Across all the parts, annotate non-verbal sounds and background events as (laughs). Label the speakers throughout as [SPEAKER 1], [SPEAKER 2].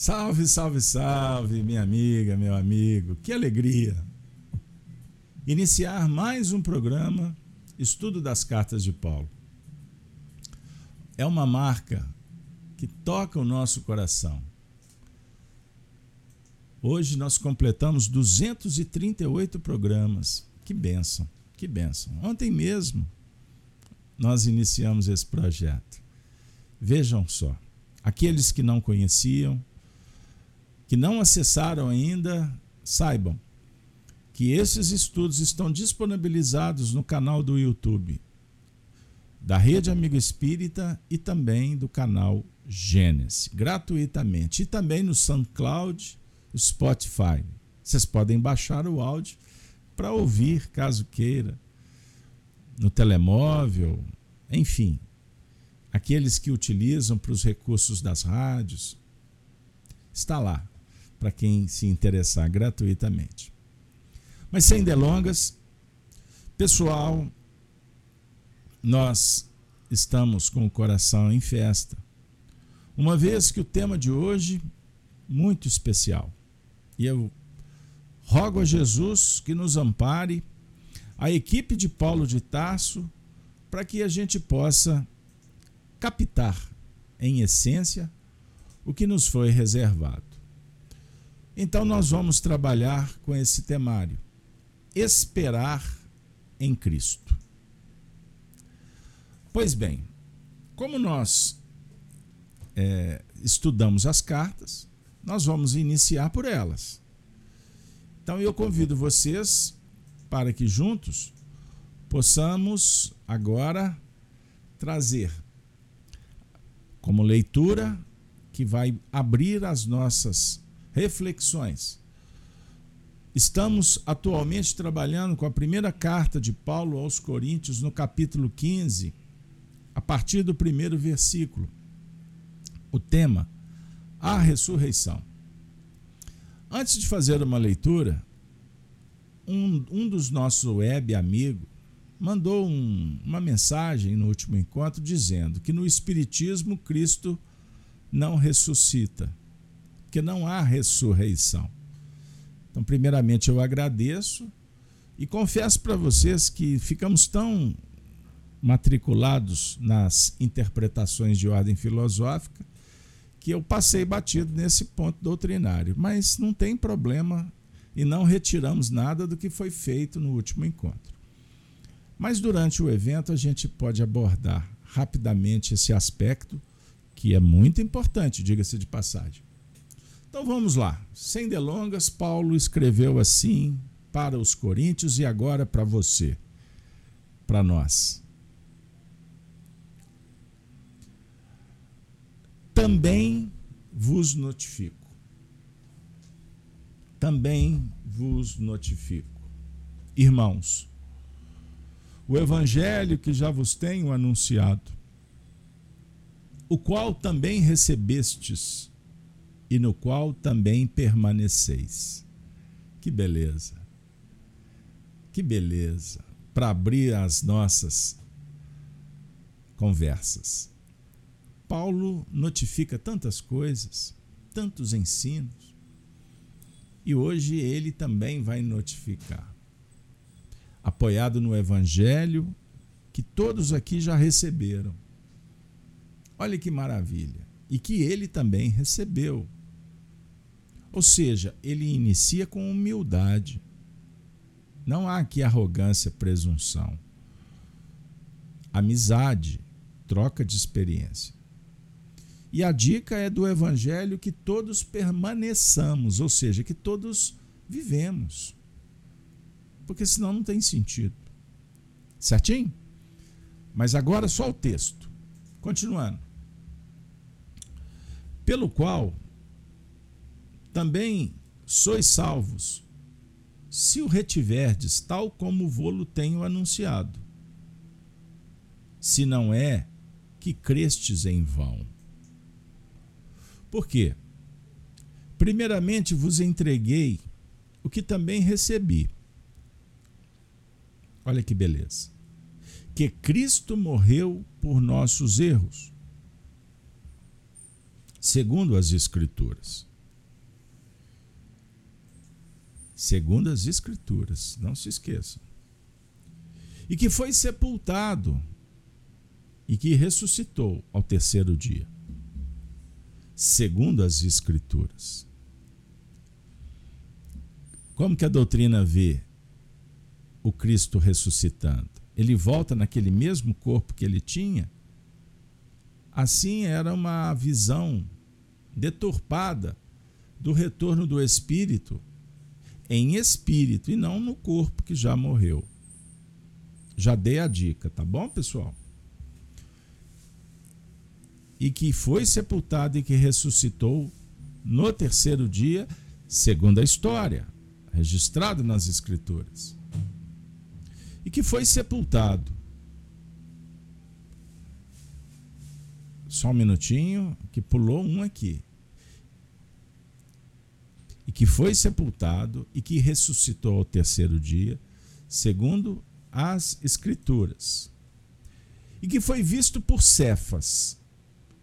[SPEAKER 1] Salve, salve, salve, minha amiga, meu amigo. Que alegria iniciar mais um programa Estudo das Cartas de Paulo. É uma marca que toca o nosso coração. Hoje nós completamos 238 programas. Que bênção, que bênção. Ontem mesmo nós iniciamos esse projeto. Vejam só, aqueles que não conheciam, que não acessaram ainda, saibam que esses estudos estão disponibilizados no canal do YouTube da Rede Amigo Espírita e também do canal Gênesis, gratuitamente. E também no SoundCloud, Spotify. Vocês podem baixar o áudio para ouvir, caso queira, no telemóvel, enfim. Aqueles que utilizam para os recursos das rádios, está lá para quem se interessar gratuitamente. Mas sem delongas, pessoal, nós estamos com o coração em festa. Uma vez que o tema de hoje muito especial. E eu rogo a Jesus que nos ampare, a equipe de Paulo de Tarso, para que a gente possa captar em essência o que nos foi reservado. Então, nós vamos trabalhar com esse temário: esperar em Cristo. Pois bem, como nós é, estudamos as cartas, nós vamos iniciar por elas. Então, eu convido vocês para que juntos possamos agora trazer como leitura que vai abrir as nossas Reflexões. Estamos atualmente trabalhando com a primeira carta de Paulo aos Coríntios, no capítulo 15, a partir do primeiro versículo. O tema: a ressurreição. Antes de fazer uma leitura, um, um dos nossos web amigos mandou um, uma mensagem no último encontro dizendo que no Espiritismo Cristo não ressuscita porque não há ressurreição. Então, primeiramente, eu agradeço e confesso para vocês que ficamos tão matriculados nas interpretações de ordem filosófica que eu passei batido nesse ponto doutrinário. Mas não tem problema e não retiramos nada do que foi feito no último encontro. Mas durante o evento a gente pode abordar rapidamente esse aspecto que é muito importante, diga-se de passagem. Então vamos lá. Sem delongas, Paulo escreveu assim para os coríntios e agora para você, para nós. Também vos notifico. Também vos notifico. Irmãos, o evangelho que já vos tenho anunciado, o qual também recebestes e no qual também permaneceis. Que beleza! Que beleza! Para abrir as nossas conversas. Paulo notifica tantas coisas, tantos ensinos, e hoje ele também vai notificar. Apoiado no Evangelho que todos aqui já receberam. Olha que maravilha! E que ele também recebeu ou seja, ele inicia com humildade. Não há aqui arrogância, presunção. Amizade, troca de experiência. E a dica é do evangelho que todos permaneçamos, ou seja, que todos vivemos. Porque senão não tem sentido. Certinho? Mas agora só o texto. Continuando. Pelo qual também sois salvos, se o retiverdes, tal como vô-lo tenho anunciado. Se não é, que crestes em vão. Por quê? Primeiramente vos entreguei o que também recebi. Olha que beleza. Que Cristo morreu por nossos erros segundo as Escrituras. Segundo as Escrituras, não se esqueçam. E que foi sepultado e que ressuscitou ao terceiro dia, segundo as Escrituras. Como que a doutrina vê o Cristo ressuscitando? Ele volta naquele mesmo corpo que ele tinha? Assim era uma visão deturpada do retorno do Espírito em espírito e não no corpo que já morreu. Já dei a dica, tá bom, pessoal? E que foi sepultado e que ressuscitou no terceiro dia, segundo a história, registrado nas Escrituras. E que foi sepultado Só um minutinho, que pulou um aqui. E que foi sepultado e que ressuscitou ao terceiro dia, segundo as Escrituras. E que foi visto por Cefas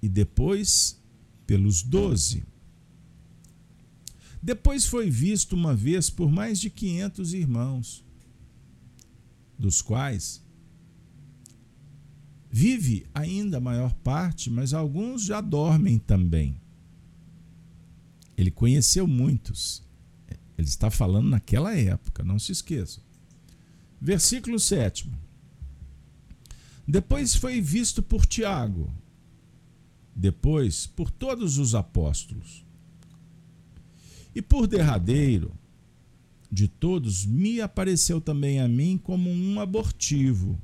[SPEAKER 1] e depois pelos doze. Depois foi visto uma vez por mais de quinhentos irmãos, dos quais Vive ainda a maior parte, mas alguns já dormem também. Ele conheceu muitos. Ele está falando naquela época, não se esqueçam. Versículo 7. Depois foi visto por Tiago, depois por todos os apóstolos. E por derradeiro de todos, me apareceu também a mim como um abortivo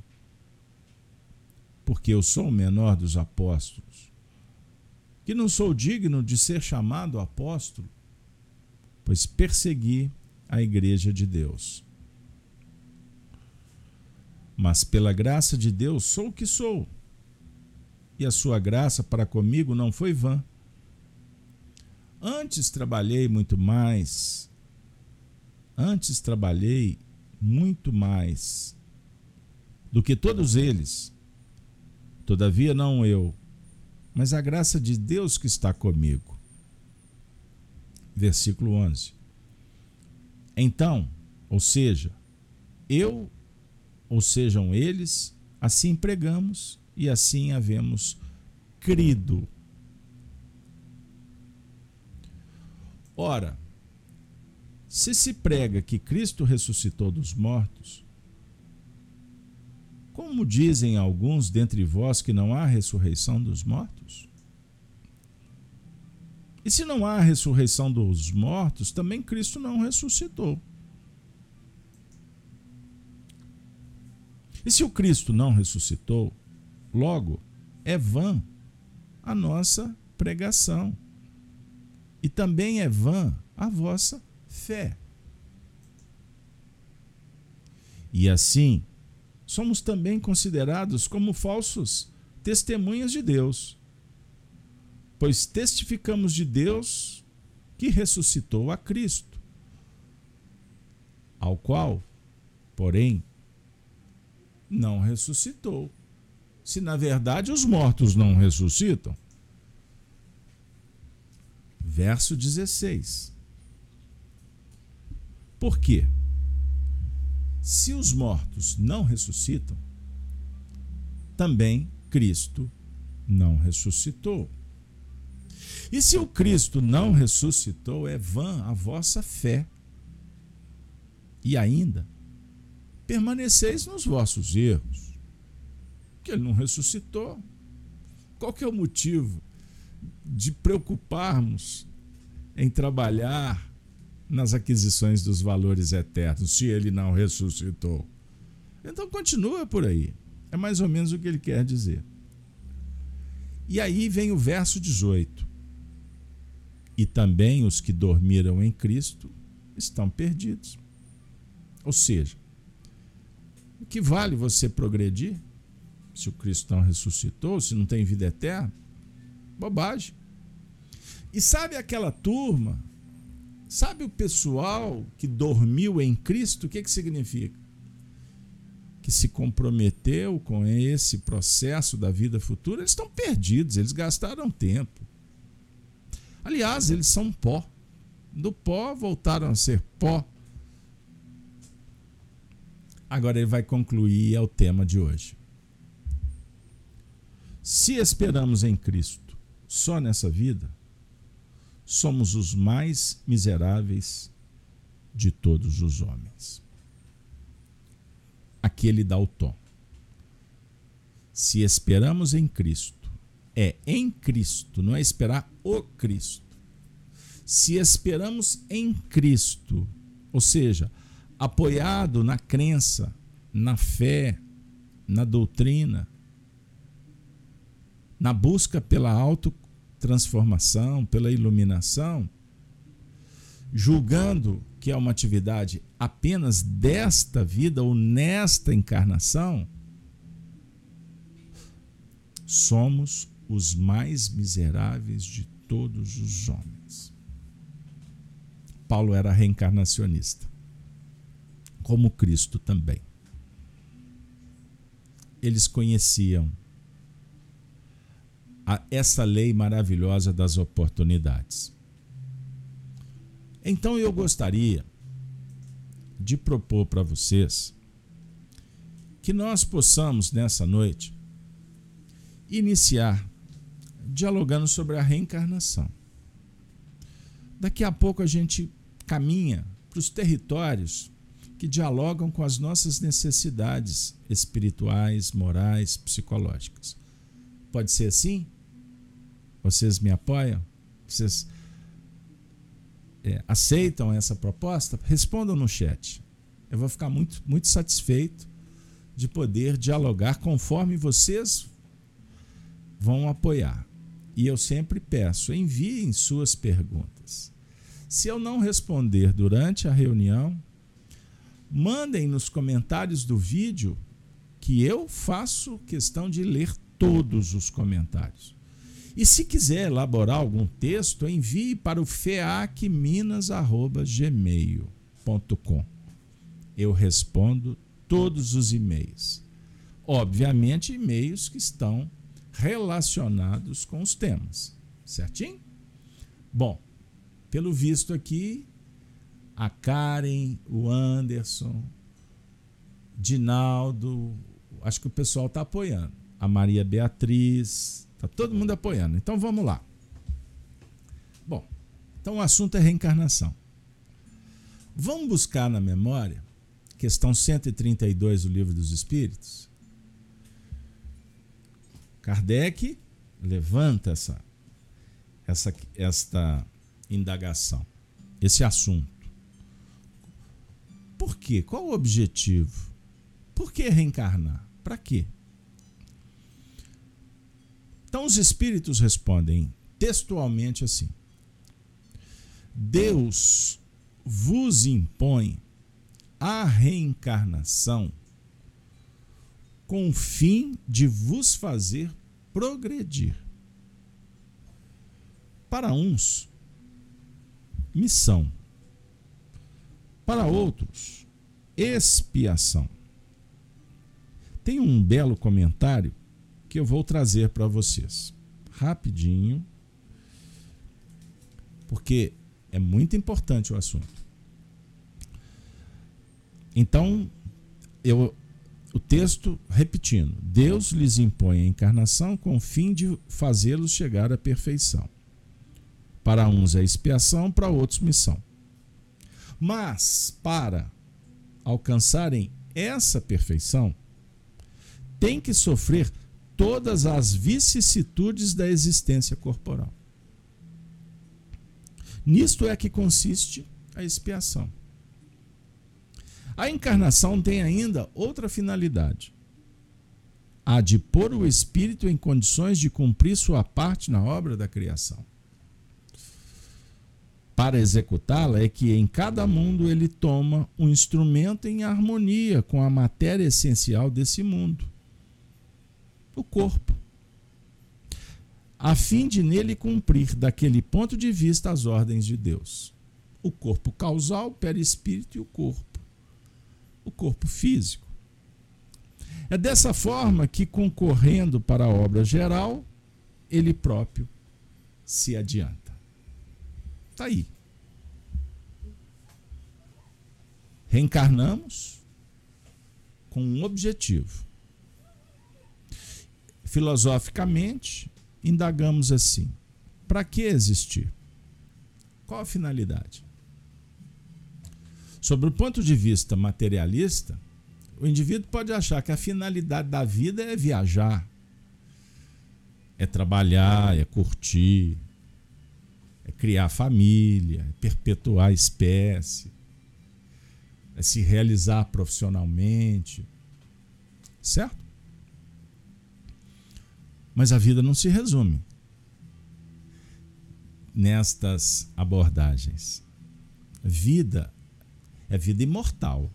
[SPEAKER 1] porque eu sou o menor dos apóstolos, que não sou digno de ser chamado apóstolo, pois persegui a igreja de Deus. Mas pela graça de Deus sou o que sou, e a sua graça para comigo não foi vã. Antes trabalhei muito mais, antes trabalhei muito mais do que todos eles Todavia, não eu, mas a graça de Deus que está comigo. Versículo 11. Então, ou seja, eu, ou sejam eles, assim pregamos e assim havemos crido. Ora, se se prega que Cristo ressuscitou dos mortos, como dizem alguns dentre vós que não há ressurreição dos mortos? E se não há ressurreição dos mortos, também Cristo não ressuscitou. E se o Cristo não ressuscitou, logo é vã a nossa pregação. E também é vã a vossa fé. E assim, somos também considerados como falsos testemunhas de Deus, pois testificamos de Deus que ressuscitou a Cristo, ao qual, porém, não ressuscitou. Se na verdade os mortos não ressuscitam. Verso 16. Por quê? Se os mortos não ressuscitam, também Cristo não ressuscitou. E se o Cristo não ressuscitou, é vã a vossa fé. E ainda, permaneceis nos vossos erros. Que ele não ressuscitou. Qual que é o motivo de preocuparmos em trabalhar nas aquisições dos valores eternos, se ele não ressuscitou. Então continua por aí. É mais ou menos o que ele quer dizer. E aí vem o verso 18. E também os que dormiram em Cristo estão perdidos. Ou seja, o que vale você progredir se o Cristo não ressuscitou, se não tem vida eterna? Bobagem. E sabe aquela turma Sabe o pessoal que dormiu em Cristo? O que, que significa? Que se comprometeu com esse processo da vida futura, eles estão perdidos, eles gastaram tempo. Aliás, eles são pó. Do pó voltaram a ser pó. Agora ele vai concluir é o tema de hoje. Se esperamos em Cristo só nessa vida, somos os mais miseráveis de todos os homens. Aqui ele dá o tom. Se esperamos em Cristo, é em Cristo, não é esperar o Cristo. Se esperamos em Cristo, ou seja, apoiado na crença, na fé, na doutrina, na busca pela autotransformação, pela iluminação, julgando que é uma atividade apenas desta vida ou nesta encarnação, somos os mais miseráveis de todos os homens. Paulo era reencarnacionista, como Cristo também. Eles conheciam a, essa lei maravilhosa das oportunidades. Então eu gostaria de propor para vocês que nós possamos nessa noite iniciar dialogando sobre a reencarnação. Daqui a pouco a gente caminha para os territórios que dialogam com as nossas necessidades espirituais, morais, psicológicas. Pode ser assim? Vocês me apoiam? Vocês é, aceitam essa proposta? Respondam no chat. Eu vou ficar muito, muito satisfeito de poder dialogar conforme vocês vão apoiar. E eu sempre peço, enviem suas perguntas. Se eu não responder durante a reunião, mandem nos comentários do vídeo que eu faço questão de ler todos os comentários. E se quiser elaborar algum texto, envie para o feacminas.gmail.com. Eu respondo todos os e-mails. Obviamente, e-mails que estão relacionados com os temas. Certinho? Bom, pelo visto aqui, a Karen, o Anderson, Dinaldo, acho que o pessoal está apoiando. A Maria Beatriz, está todo mundo apoiando. Então vamos lá. Bom, então o assunto é reencarnação. Vamos buscar na memória, questão 132 do Livro dos Espíritos, Kardec levanta essa, essa, esta indagação, esse assunto. Por quê? Qual o objetivo? Por que reencarnar? Para quê? Então os espíritos respondem textualmente assim: Deus vos impõe a reencarnação com o fim de vos fazer progredir. Para uns, missão. Para outros, expiação. Tem um belo comentário que eu vou trazer para vocês. Rapidinho. Porque é muito importante o assunto. Então, eu o texto repetindo: Deus lhes impõe a encarnação com o fim de fazê-los chegar à perfeição. Para uns é expiação, para outros missão. Mas para alcançarem essa perfeição, tem que sofrer todas as vicissitudes da existência corporal. Nisto é que consiste a expiação. A encarnação tem ainda outra finalidade: a de pôr o espírito em condições de cumprir sua parte na obra da criação. Para executá-la é que em cada mundo ele toma um instrumento em harmonia com a matéria essencial desse mundo, o corpo, a fim de nele cumprir daquele ponto de vista as ordens de Deus. O corpo causal, o perispírito e o corpo o corpo físico. É dessa forma que, concorrendo para a obra geral, ele próprio se adianta. Está aí. Reencarnamos com um objetivo. Filosoficamente, indagamos assim: para que existir? Qual a finalidade? Sobre o ponto de vista materialista, o indivíduo pode achar que a finalidade da vida é viajar, é trabalhar, é curtir, é criar família, é perpetuar a espécie, é se realizar profissionalmente, certo? Mas a vida não se resume nestas abordagens. Vida é vida imortal.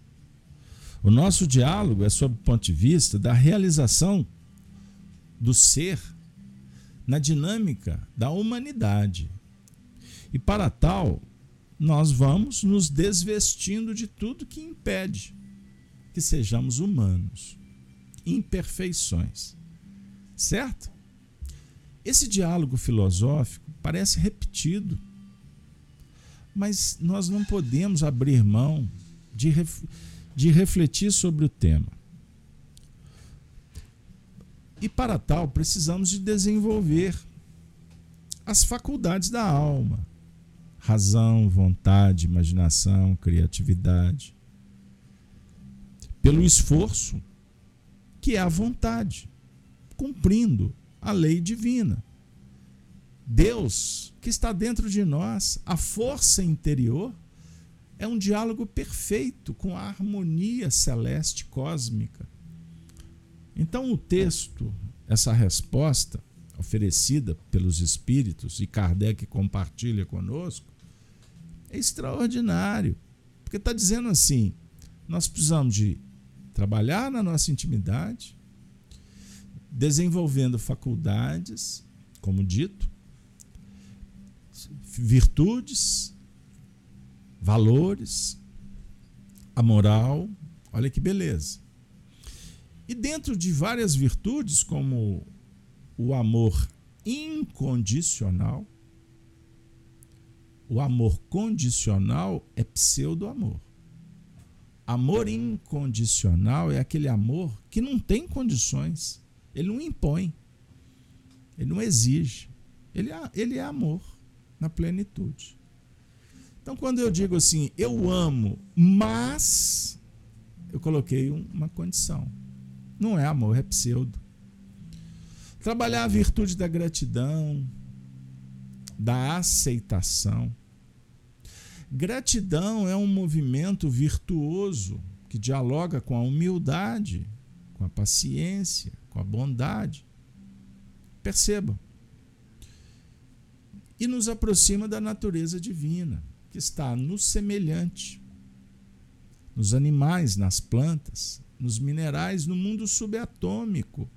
[SPEAKER 1] O nosso diálogo é sob o ponto de vista da realização do ser na dinâmica da humanidade. E para tal, nós vamos nos desvestindo de tudo que impede que sejamos humanos, imperfeições. Certo? Esse diálogo filosófico parece repetido, mas nós não podemos abrir mão de, ref, de refletir sobre o tema. E para tal, precisamos de desenvolver as faculdades da alma: razão, vontade, imaginação, criatividade. Pelo esforço, que é a vontade, cumprindo a lei divina. Deus, que está dentro de nós, a força interior, é um diálogo perfeito com a harmonia celeste cósmica. Então, o texto, essa resposta oferecida pelos espíritos, e Kardec compartilha conosco, é extraordinário. Porque está dizendo assim: nós precisamos de trabalhar na nossa intimidade, desenvolvendo faculdades, como dito, virtudes, valores, a moral. Olha que beleza. E dentro de várias virtudes, como o amor incondicional, o amor condicional é pseudo-amor. Amor incondicional é aquele amor que não tem condições. Ele não impõe. Ele não exige. Ele é, ele é amor na plenitude. Então, quando eu digo assim, eu amo, mas eu coloquei uma condição. Não é amor, é pseudo. Trabalhar a virtude da gratidão, da aceitação. Gratidão é um movimento virtuoso que dialoga com a humildade, com a paciência, com a bondade. Percebam, e nos aproxima da natureza divina, que está no semelhante, nos animais, nas plantas, nos minerais, no mundo subatômico,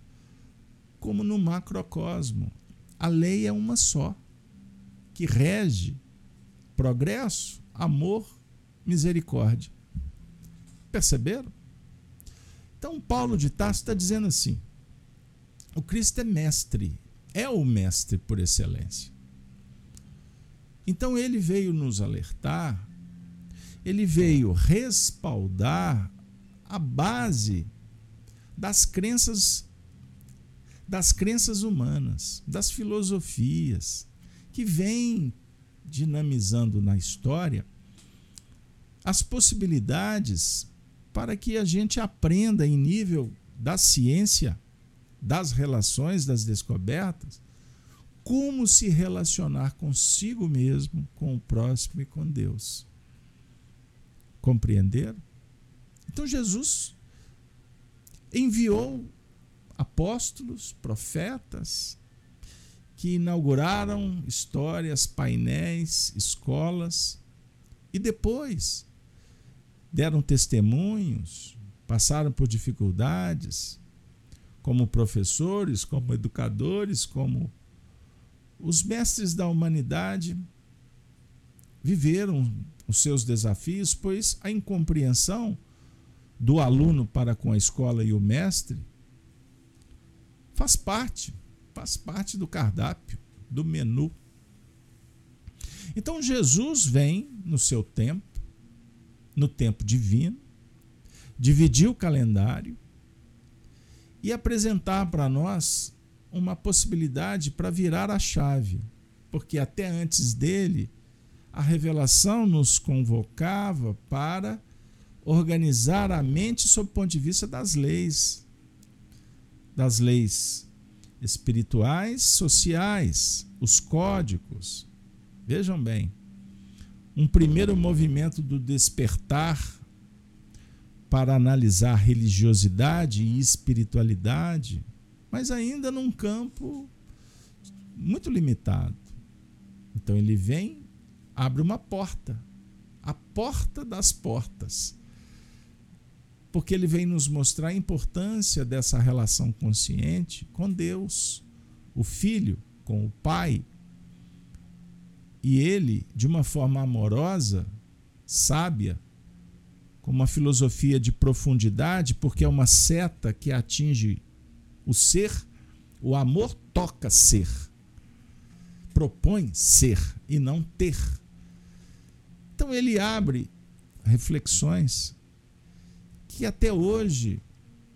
[SPEAKER 1] como no macrocosmo. A lei é uma só, que rege progresso, amor, misericórdia. Perceberam? Então, Paulo de Tarso está dizendo assim: o Cristo é mestre, é o mestre por excelência. Então ele veio nos alertar, ele veio respaldar a base das crenças das crenças humanas, das filosofias que vêm dinamizando na história as possibilidades para que a gente aprenda em nível da ciência, das relações, das descobertas, como se relacionar consigo mesmo, com o próximo e com Deus. Compreenderam? Então Jesus enviou apóstolos, profetas, que inauguraram histórias, painéis, escolas e depois deram testemunhos, passaram por dificuldades, como professores, como educadores, como os mestres da humanidade viveram os seus desafios, pois a incompreensão do aluno para com a escola e o mestre faz parte, faz parte do cardápio, do menu. Então Jesus vem no seu tempo, no tempo divino, dividir o calendário e apresentar para nós uma possibilidade para virar a chave, porque até antes dele a revelação nos convocava para organizar a mente sob o ponto de vista das leis, das leis espirituais, sociais, os códigos. Vejam bem, um primeiro movimento do despertar para analisar religiosidade e espiritualidade, mas ainda num campo muito limitado. Então ele vem, abre uma porta, a porta das portas. Porque ele vem nos mostrar a importância dessa relação consciente com Deus, o Filho com o Pai. E ele, de uma forma amorosa, sábia, com uma filosofia de profundidade, porque é uma seta que atinge o ser, o amor toca ser, propõe ser e não ter. Então ele abre reflexões que até hoje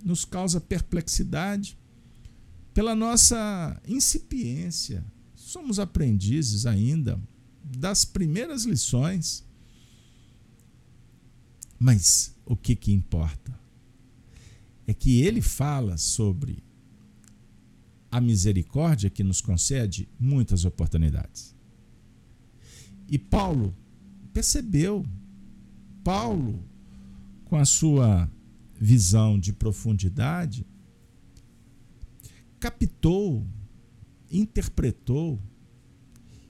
[SPEAKER 1] nos causa perplexidade pela nossa incipiência. Somos aprendizes ainda das primeiras lições mas o que, que importa? É que ele fala sobre a misericórdia que nos concede muitas oportunidades. E Paulo percebeu, Paulo, com a sua visão de profundidade, captou, interpretou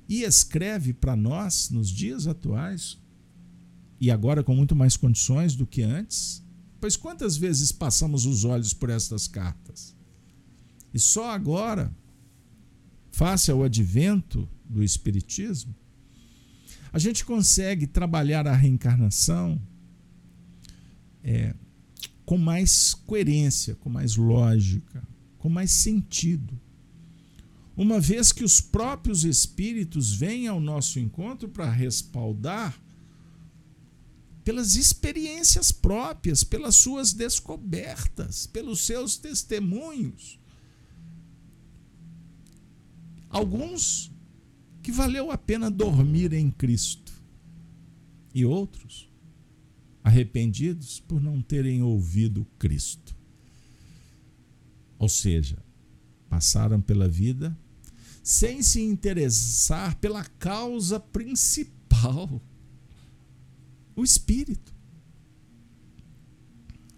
[SPEAKER 1] e escreve para nós, nos dias atuais, e agora com muito mais condições do que antes, pois quantas vezes passamos os olhos por estas cartas? E só agora, face ao advento do Espiritismo, a gente consegue trabalhar a reencarnação é, com mais coerência, com mais lógica, com mais sentido. Uma vez que os próprios espíritos vêm ao nosso encontro para respaldar pelas experiências próprias, pelas suas descobertas, pelos seus testemunhos. Alguns que valeu a pena dormir em Cristo, e outros arrependidos por não terem ouvido Cristo. Ou seja, passaram pela vida sem se interessar pela causa principal o Espírito.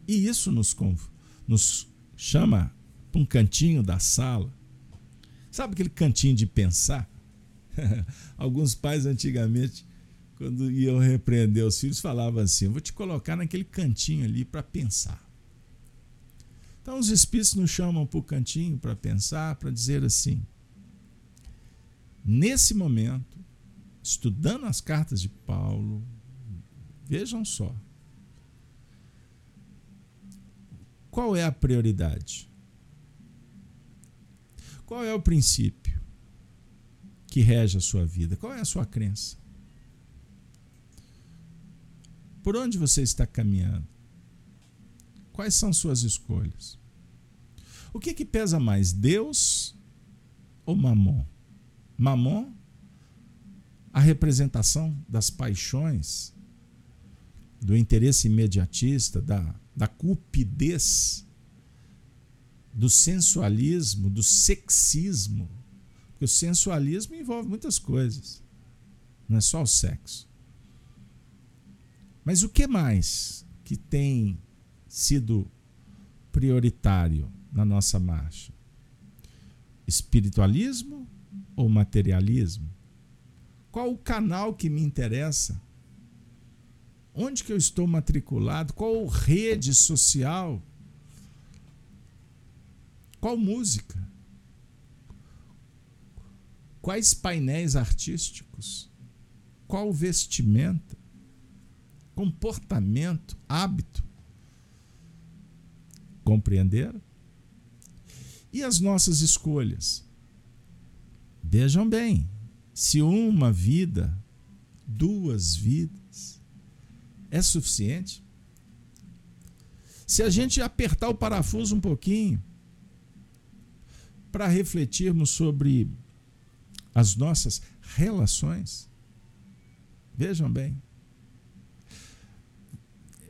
[SPEAKER 1] E isso nos, nos chama para um cantinho da sala. Sabe aquele cantinho de pensar? (laughs) Alguns pais antigamente, quando iam repreender os filhos, falavam assim: vou te colocar naquele cantinho ali para pensar. Então os espíritos nos chamam para o cantinho para pensar, para dizer assim: nesse momento, estudando as cartas de Paulo, Vejam só. Qual é a prioridade? Qual é o princípio que rege a sua vida? Qual é a sua crença? Por onde você está caminhando? Quais são suas escolhas? O que, que pesa mais, Deus ou Mamon? Mamon, a representação das paixões do interesse imediatista, da, da cupidez, do sensualismo, do sexismo. Porque o sensualismo envolve muitas coisas, não é só o sexo. Mas o que mais que tem sido prioritário na nossa marcha? Espiritualismo ou materialismo? Qual o canal que me interessa? Onde que eu estou matriculado? Qual rede social? Qual música? Quais painéis artísticos? Qual vestimenta? Comportamento, hábito? Compreenderam? E as nossas escolhas? Vejam bem, se uma vida duas vidas é suficiente? Se a gente apertar o parafuso um pouquinho para refletirmos sobre as nossas relações, vejam bem,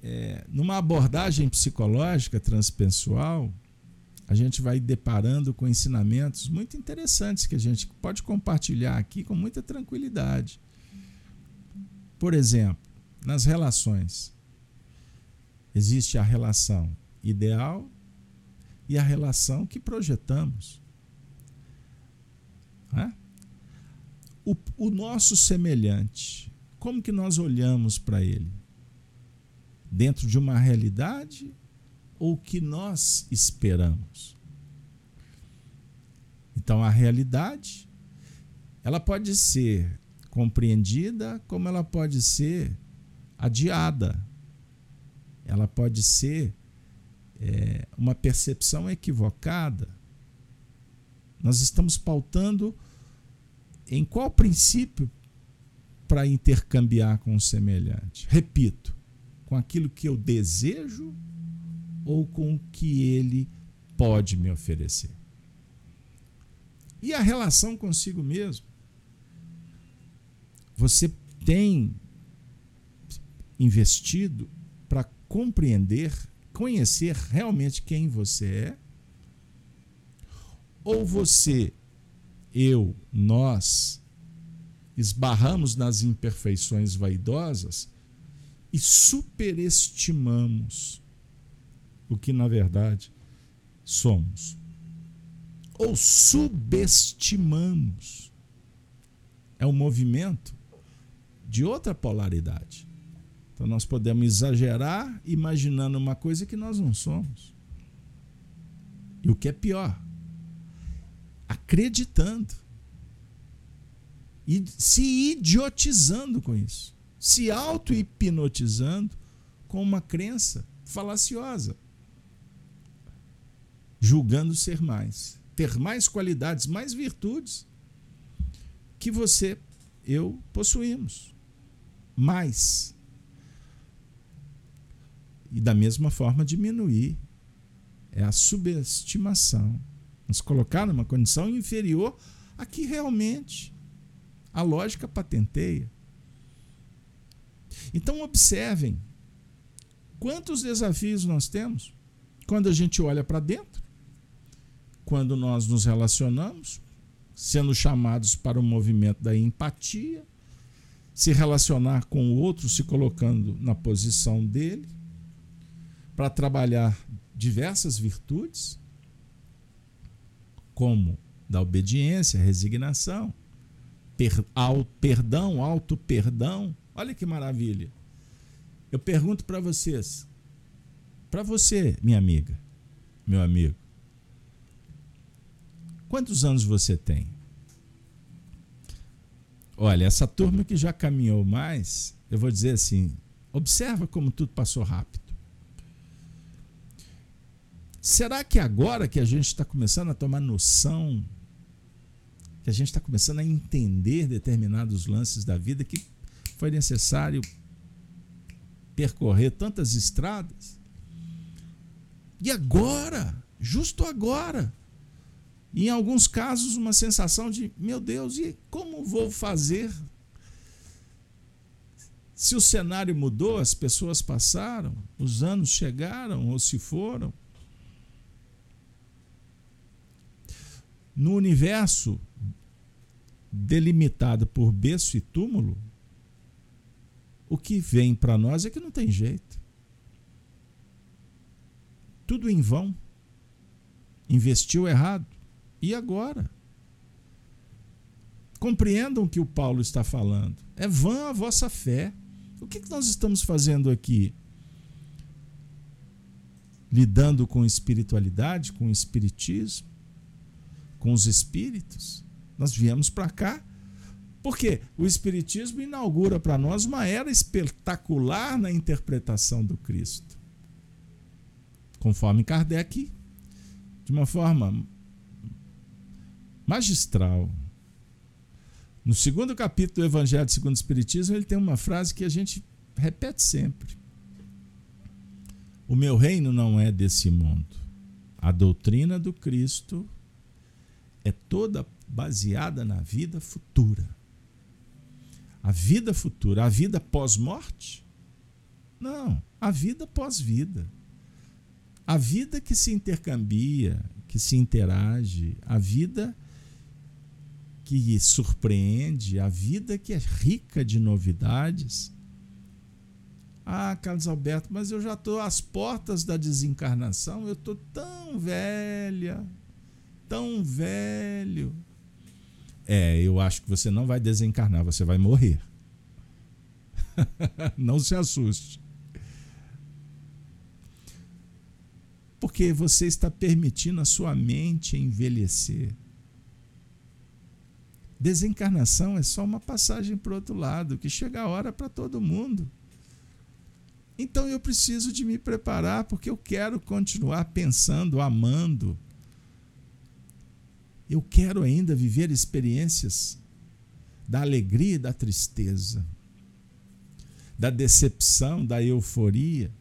[SPEAKER 1] é, numa abordagem psicológica transpessoal, a gente vai deparando com ensinamentos muito interessantes que a gente pode compartilhar aqui com muita tranquilidade. Por exemplo, nas relações, existe a relação ideal e a relação que projetamos. É? O, o nosso semelhante, como que nós olhamos para ele? Dentro de uma realidade ou que nós esperamos. Então a realidade ela pode ser compreendida como ela pode ser adiada. Ela pode ser é, uma percepção equivocada. Nós estamos pautando em qual princípio para intercambiar com o semelhante? Repito, com aquilo que eu desejo ou com o que ele pode me oferecer. E a relação consigo mesmo? Você tem investido para compreender, conhecer realmente quem você é? Ou você, eu, nós, esbarramos nas imperfeições vaidosas e superestimamos o que na verdade somos. Ou subestimamos. É um movimento de outra polaridade. Então nós podemos exagerar imaginando uma coisa que nós não somos. E o que é pior, acreditando e se idiotizando com isso, se auto-hipnotizando com uma crença falaciosa julgando ser mais, ter mais qualidades, mais virtudes que você, eu possuímos. Mais. E da mesma forma diminuir é a subestimação, nos colocar numa condição inferior a que realmente a lógica patenteia. Então observem quantos desafios nós temos quando a gente olha para dentro quando nós nos relacionamos, sendo chamados para o movimento da empatia, se relacionar com o outro, se colocando na posição dele, para trabalhar diversas virtudes, como da obediência, resignação, per, ao, perdão, auto-perdão. Olha que maravilha. Eu pergunto para vocês, para você, minha amiga, meu amigo, Quantos anos você tem? Olha, essa turma que já caminhou mais, eu vou dizer assim: observa como tudo passou rápido. Será que agora que a gente está começando a tomar noção, que a gente está começando a entender determinados lances da vida, que foi necessário percorrer tantas estradas? E agora, justo agora, em alguns casos, uma sensação de: meu Deus, e como vou fazer? Se o cenário mudou, as pessoas passaram, os anos chegaram ou se foram. No universo delimitado por berço e túmulo, o que vem para nós é que não tem jeito. Tudo em vão. Investiu errado. E agora? Compreendam o que o Paulo está falando. É vã a vossa fé. O que nós estamos fazendo aqui? Lidando com espiritualidade, com espiritismo, com os espíritos. Nós viemos para cá porque o Espiritismo inaugura para nós uma era espetacular na interpretação do Cristo. Conforme Kardec, de uma forma magistral, No segundo capítulo do Evangelho segundo o Espiritismo, ele tem uma frase que a gente repete sempre. O meu reino não é desse mundo. A doutrina do Cristo é toda baseada na vida futura. A vida futura, a vida pós-morte? Não, a vida pós-vida. A vida que se intercambia, que se interage, a vida que surpreende, a vida que é rica de novidades. Ah, Carlos Alberto, mas eu já estou às portas da desencarnação, eu estou tão velha, tão velho. É, eu acho que você não vai desencarnar, você vai morrer. (laughs) não se assuste. Porque você está permitindo a sua mente envelhecer. Desencarnação é só uma passagem para o outro lado, que chega a hora para todo mundo. Então eu preciso de me preparar porque eu quero continuar pensando, amando. Eu quero ainda viver experiências da alegria e da tristeza, da decepção, da euforia.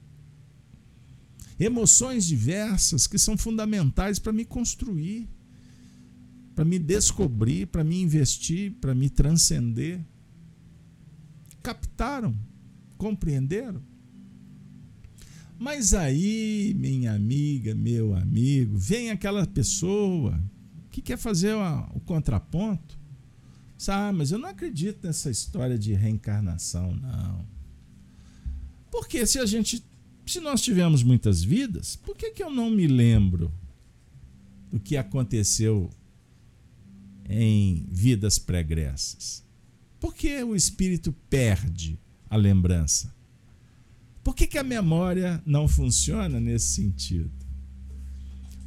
[SPEAKER 1] Emoções diversas que são fundamentais para me construir, para me descobrir, para me investir, para me transcender. Captaram? Compreenderam? Mas aí, minha amiga, meu amigo, vem aquela pessoa que quer fazer o contraponto. Ah, mas eu não acredito nessa história de reencarnação, não. Porque se a gente. Se nós tivemos muitas vidas, por que, que eu não me lembro do que aconteceu em vidas pregressas? Por que o espírito perde a lembrança? Por que, que a memória não funciona nesse sentido?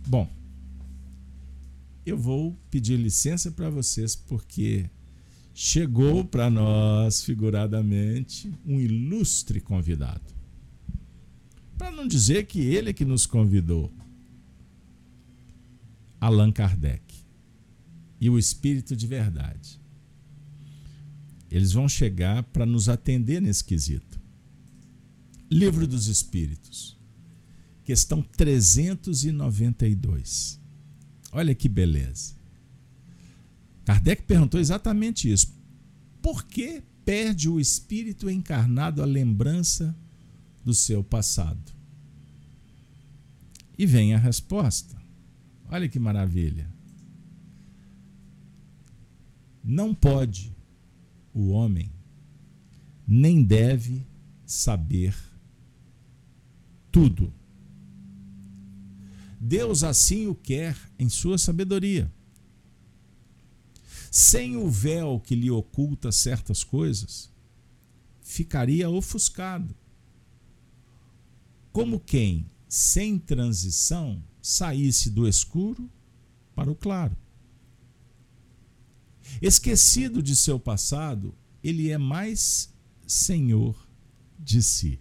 [SPEAKER 1] Bom, eu vou pedir licença para vocês porque chegou para nós, figuradamente, um ilustre convidado. Para não dizer que ele é que nos convidou. Allan Kardec e o Espírito de Verdade. Eles vão chegar para nos atender nesse quesito. Livro dos Espíritos, questão 392. Olha que beleza. Kardec perguntou exatamente isso. Por que perde o espírito encarnado a lembrança do seu passado? E vem a resposta. Olha que maravilha. Não pode o homem, nem deve saber tudo. Deus assim o quer em sua sabedoria. Sem o véu que lhe oculta certas coisas, ficaria ofuscado. Como quem, sem transição, saísse do escuro para o claro. Esquecido de seu passado, ele é mais senhor de si.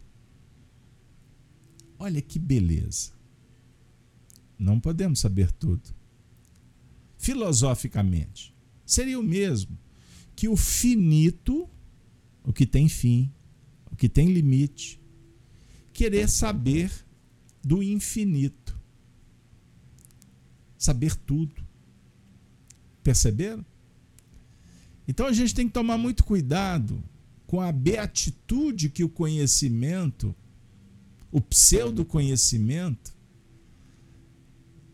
[SPEAKER 1] Olha que beleza. Não podemos saber tudo. Filosoficamente, seria o mesmo que o finito, o que tem fim, o que tem limite, querer saber do infinito. Saber tudo. Perceberam? Então a gente tem que tomar muito cuidado com a beatitude que o conhecimento o pseudo-conhecimento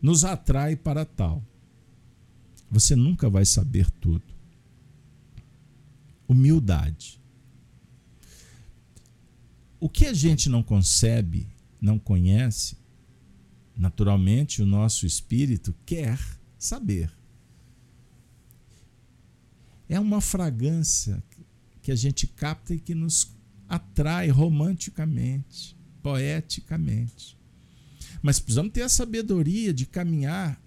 [SPEAKER 1] nos atrai para tal. Você nunca vai saber tudo. Humildade. O que a gente não concebe, não conhece, naturalmente o nosso espírito quer saber. É uma fragrância que a gente capta e que nos atrai romanticamente poeticamente. Mas precisamos ter a sabedoria de caminhar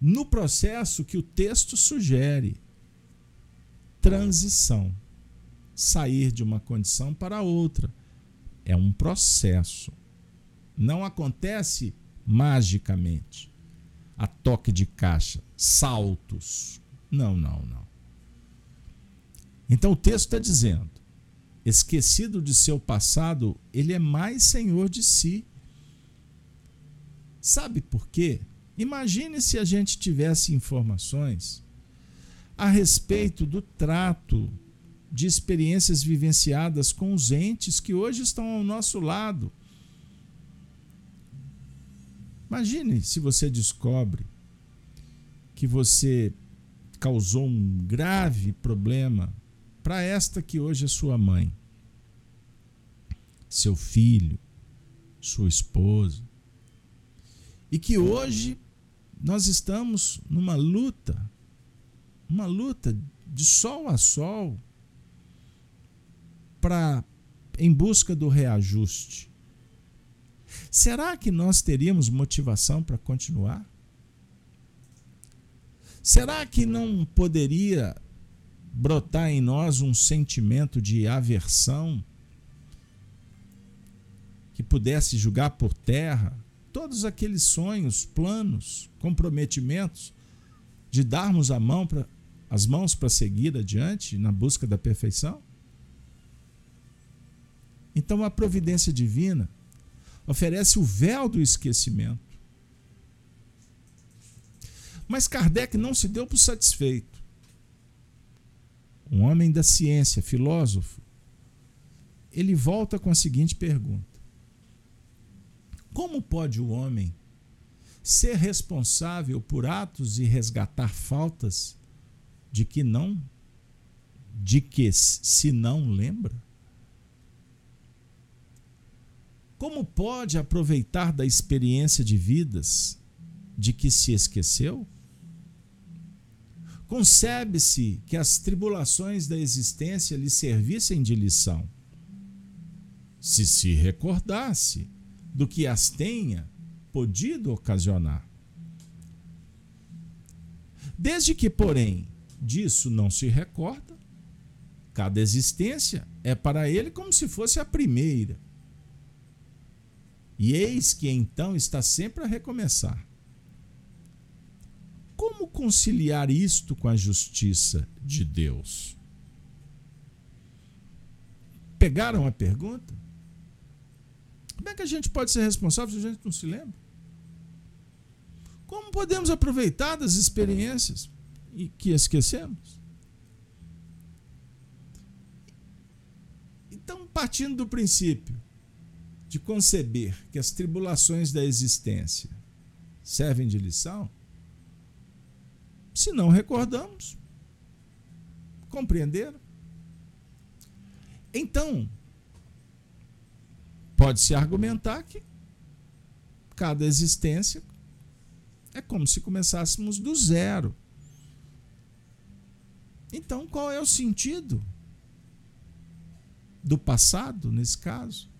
[SPEAKER 1] no processo que o texto sugere transição sair de uma condição para outra. É um processo. Não acontece magicamente, a toque de caixa, saltos. Não, não, não. Então o texto está dizendo: esquecido de seu passado, ele é mais senhor de si. Sabe por quê? Imagine se a gente tivesse informações a respeito do trato de experiências vivenciadas com os entes que hoje estão ao nosso lado. Imagine se você descobre que você causou um grave problema para esta que hoje é sua mãe, seu filho, sua esposa, e que hoje nós estamos numa luta, uma luta de sol a sol para em busca do reajuste. Será que nós teríamos motivação para continuar? Será que não poderia brotar em nós um sentimento de aversão que pudesse julgar por terra todos aqueles sonhos, planos, comprometimentos de darmos a mão para as mãos para seguir adiante na busca da perfeição? Então a providência divina oferece o véu do esquecimento. Mas Kardec não se deu por satisfeito. Um homem da ciência, filósofo, ele volta com a seguinte pergunta: Como pode o homem ser responsável por atos e resgatar faltas de que não de que se não lembra? Como pode aproveitar da experiência de vidas de que se esqueceu? Concebe-se que as tribulações da existência lhe servissem de lição. Se se recordasse do que as tenha podido ocasionar. Desde que, porém, disso não se recorda, cada existência é para ele como se fosse a primeira e eis que então está sempre a recomeçar. Como conciliar isto com a justiça de Deus? Pegaram a pergunta? Como é que a gente pode ser responsável se a gente não se lembra? Como podemos aproveitar das experiências e que esquecemos? Então, partindo do princípio de conceber que as tribulações da existência servem de lição, se não recordamos, compreenderam? Então, pode-se argumentar que cada existência é como se começássemos do zero. Então, qual é o sentido do passado, nesse caso?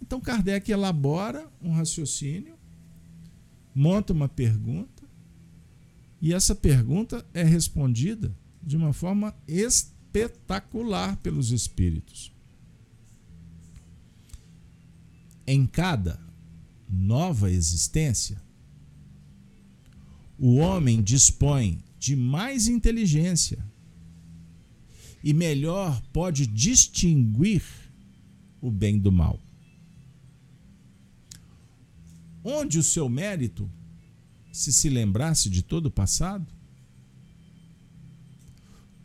[SPEAKER 1] Então Kardec elabora um raciocínio, monta uma pergunta, e essa pergunta é respondida de uma forma espetacular pelos espíritos. Em cada nova existência, o homem dispõe de mais inteligência e melhor pode distinguir o bem do mal. Onde o seu mérito, se se lembrasse de todo o passado?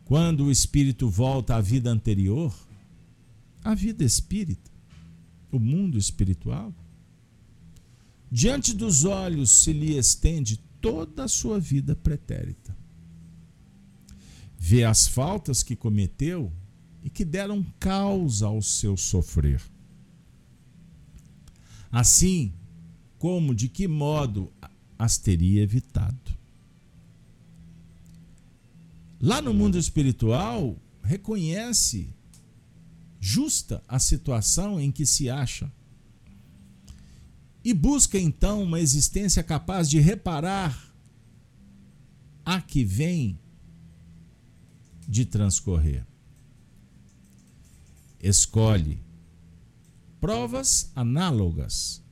[SPEAKER 1] Quando o espírito volta à vida anterior, à vida espírita, o mundo espiritual, diante dos olhos se lhe estende toda a sua vida pretérita. Vê as faltas que cometeu e que deram causa ao seu sofrer. Assim, como de que modo as teria evitado. Lá no mundo espiritual, reconhece justa a situação em que se acha e busca então uma existência capaz de reparar a que vem de transcorrer. Escolhe provas análogas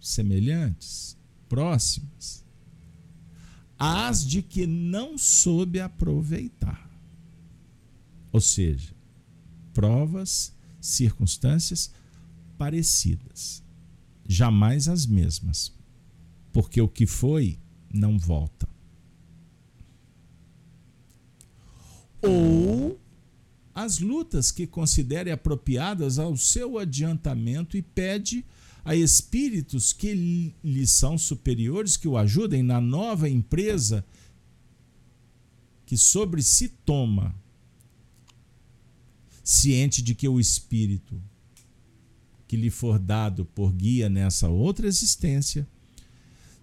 [SPEAKER 1] semelhantes, próximas, as de que não soube aproveitar. Ou seja, provas, circunstâncias parecidas, jamais as mesmas, porque o que foi não volta. Ou as lutas que considere apropriadas ao seu adiantamento e pede a espíritos que lhe são superiores que o ajudem na nova empresa que sobre si toma, ciente de que o espírito que lhe for dado por guia nessa outra existência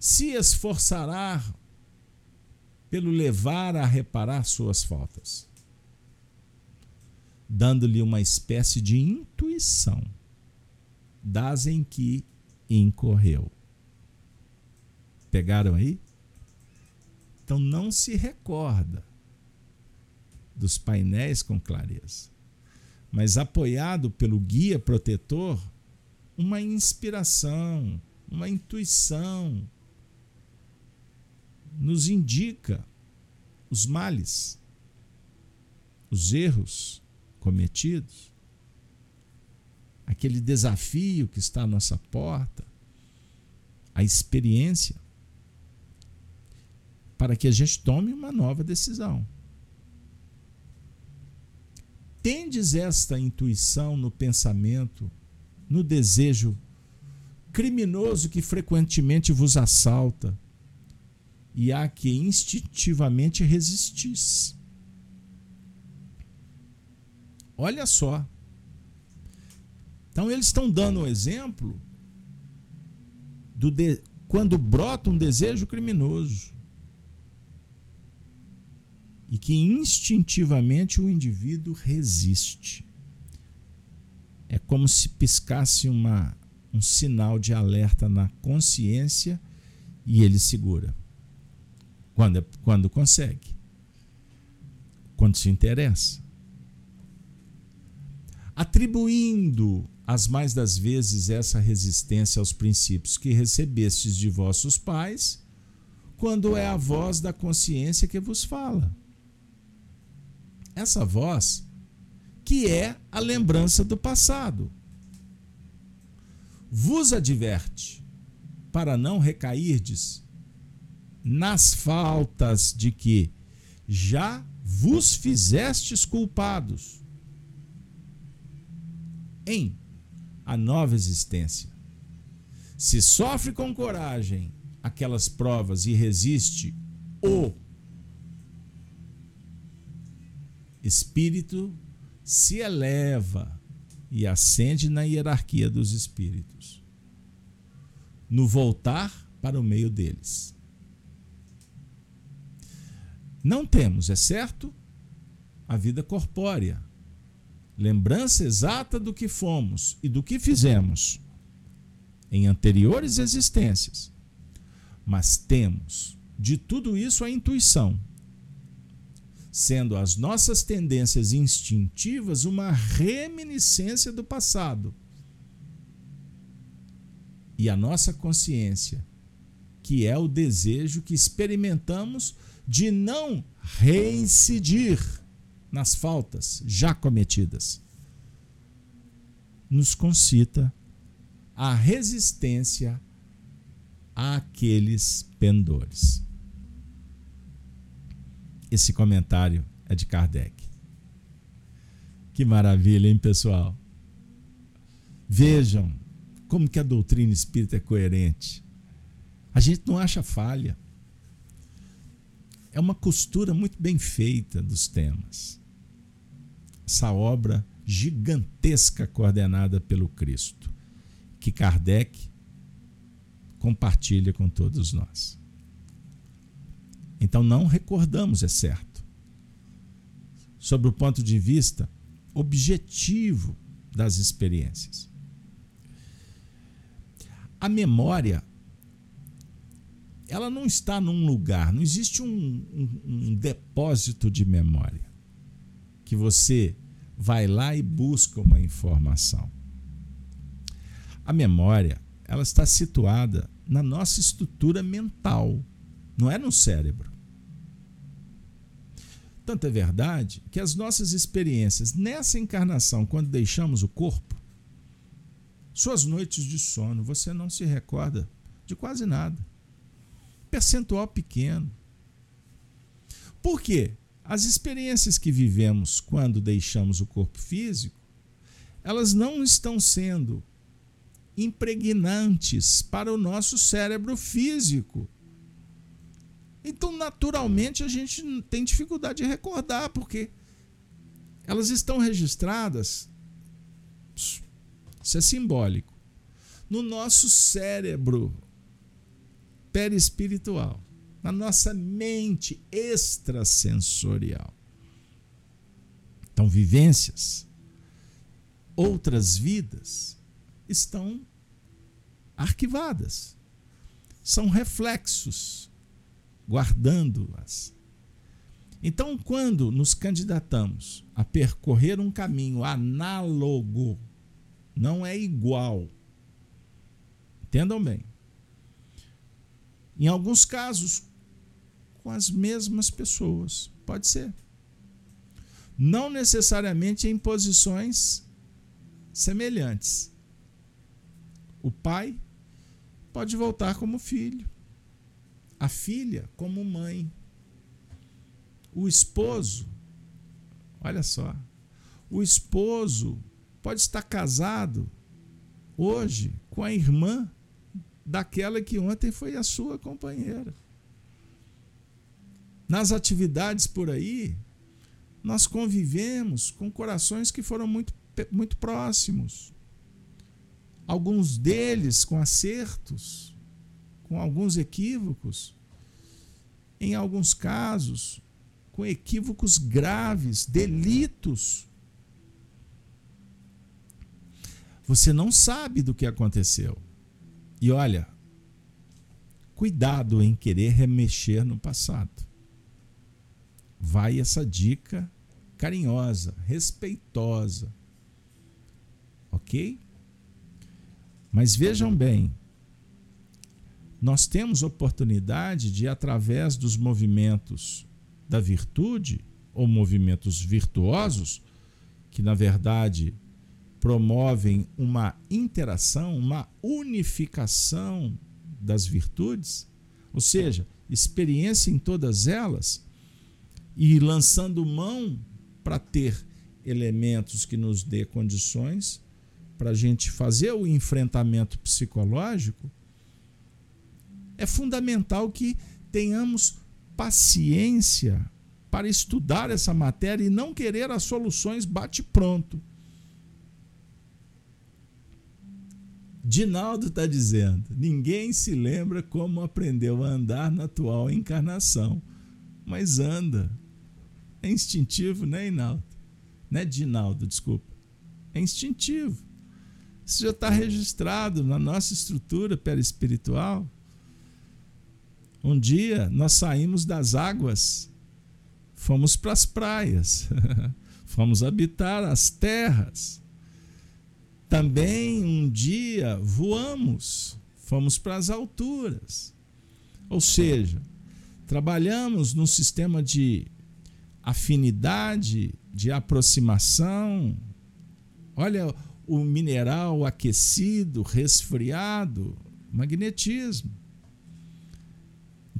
[SPEAKER 1] se esforçará pelo levar a reparar suas faltas, dando-lhe uma espécie de intuição das em que incorreu. Pegaram aí? Então não se recorda dos painéis com clareza, mas apoiado pelo guia protetor, uma inspiração, uma intuição nos indica os males, os erros cometidos, aquele desafio que está à nossa porta, a experiência, para que a gente tome uma nova decisão tendes esta intuição no pensamento, no desejo criminoso que frequentemente vos assalta, e a que instintivamente resistis. Olha só. Então eles estão dando um exemplo do de, quando brota um desejo criminoso e que instintivamente o indivíduo resiste. É como se piscasse uma, um sinal de alerta na consciência e ele segura. Quando, quando consegue. Quando se interessa. Atribuindo as mais das vezes essa resistência aos princípios que recebestes de vossos pais, quando é a voz da consciência que vos fala essa voz, que é a lembrança do passado. Vos adverte para não recairdes nas faltas de que já vos fizestes culpados em a nova existência. Se sofre com coragem aquelas provas e resiste, ou espírito se eleva e ascende na hierarquia dos espíritos, no voltar para o meio deles. Não temos, é certo, a vida corpórea, lembrança exata do que fomos e do que fizemos em anteriores existências, mas temos de tudo isso a intuição sendo as nossas tendências instintivas uma reminiscência do passado. E a nossa consciência, que é o desejo que experimentamos de não reincidir nas faltas já cometidas, nos concita a resistência àqueles pendores. Esse comentário é de Kardec. Que maravilha, hein, pessoal? Vejam como que a doutrina espírita é coerente. A gente não acha falha. É uma costura muito bem feita dos temas. Essa obra gigantesca coordenada pelo Cristo, que Kardec compartilha com todos nós. Então não recordamos, é certo. Sobre o ponto de vista objetivo das experiências. A memória, ela não está num lugar, não existe um, um, um depósito de memória que você vai lá e busca uma informação. A memória, ela está situada na nossa estrutura mental, não é no cérebro. Tanto é verdade que as nossas experiências nessa encarnação, quando deixamos o corpo, suas noites de sono, você não se recorda de quase nada. Percentual pequeno. Por quê? As experiências que vivemos quando deixamos o corpo físico, elas não estão sendo impregnantes para o nosso cérebro físico. Então, naturalmente, a gente tem dificuldade de recordar, porque elas estão registradas. Isso é simbólico. No nosso cérebro perispiritual na nossa mente extrasensorial. Então, vivências, outras vidas estão arquivadas. São reflexos, guardando-as. Então, quando nos candidatamos a percorrer um caminho análogo, não é igual. Entendam bem. Em alguns casos, com as mesmas pessoas. Pode ser. Não necessariamente em posições semelhantes. O pai pode voltar como filho, a filha como mãe, o esposo, olha só, o esposo pode estar casado hoje com a irmã daquela que ontem foi a sua companheira. Nas atividades por aí, nós convivemos com corações que foram muito, muito próximos. Alguns deles com acertos, com alguns equívocos, em alguns casos, com equívocos graves, delitos. Você não sabe do que aconteceu. E olha, cuidado em querer remexer no passado vai essa dica carinhosa, respeitosa. Ok? Mas vejam bem, nós temos oportunidade de, através dos movimentos da virtude, ou movimentos virtuosos, que na verdade promovem uma interação, uma unificação das virtudes, ou seja, experiência em todas elas, e lançando mão para ter elementos que nos dê condições para a gente fazer o enfrentamento psicológico, é fundamental que tenhamos paciência para estudar essa matéria e não querer as soluções bate-pronto. Dinaldo está dizendo: ninguém se lembra como aprendeu a andar na atual encarnação, mas anda. É instintivo, né, Inaldo? Né, Dinaldo, desculpa. É instintivo. Isso já está registrado na nossa estrutura perispiritual. Um dia nós saímos das águas, fomos para as praias, (laughs) fomos habitar as terras. Também um dia voamos, fomos para as alturas. Ou seja, trabalhamos num sistema de afinidade, de aproximação. Olha o mineral aquecido, resfriado, magnetismo.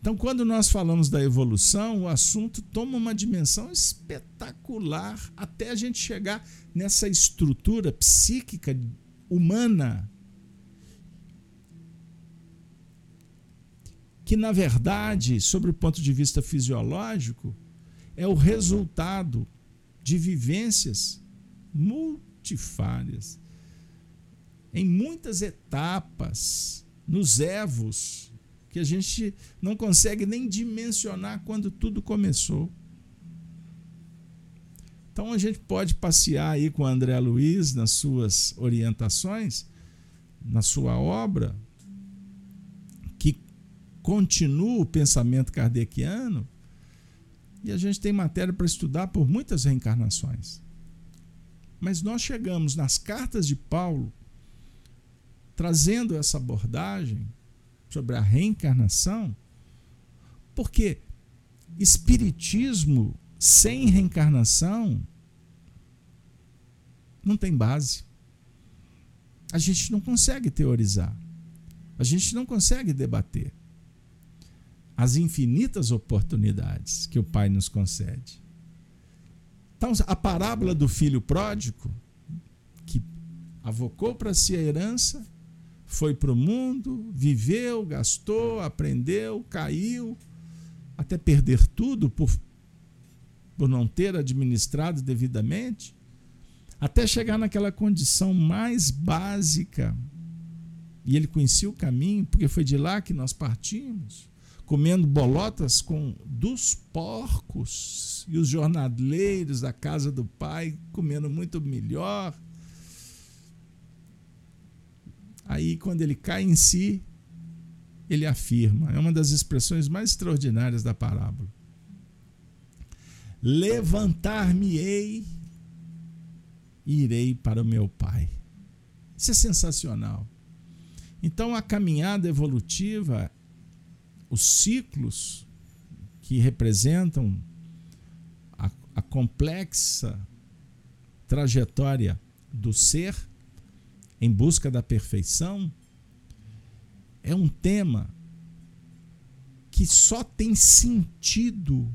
[SPEAKER 1] Então, quando nós falamos da evolução, o assunto toma uma dimensão espetacular até a gente chegar nessa estrutura psíquica humana que, na verdade, sobre o ponto de vista fisiológico, é o resultado de vivências multifárias, em muitas etapas, nos evos, que a gente não consegue nem dimensionar quando tudo começou. Então a gente pode passear aí com o André Luiz nas suas orientações, na sua obra, que continua o pensamento kardeciano, e a gente tem matéria para estudar por muitas reencarnações. Mas nós chegamos nas cartas de Paulo trazendo essa abordagem sobre a reencarnação, porque espiritismo sem reencarnação não tem base. A gente não consegue teorizar. A gente não consegue debater as infinitas oportunidades que o Pai nos concede. Então, a parábola do filho pródigo, que avocou para si a herança, foi para o mundo, viveu, gastou, aprendeu, caiu, até perder tudo por, por não ter administrado devidamente, até chegar naquela condição mais básica. E ele conhecia o caminho, porque foi de lá que nós partimos comendo bolotas com dos porcos e os jornaleiros da casa do pai comendo muito melhor. Aí, quando ele cai em si, ele afirma, é uma das expressões mais extraordinárias da parábola: Levantar-me-ei e irei para o meu pai. Isso é sensacional. Então, a caminhada evolutiva os ciclos que representam a, a complexa trajetória do ser em busca da perfeição é um tema que só tem sentido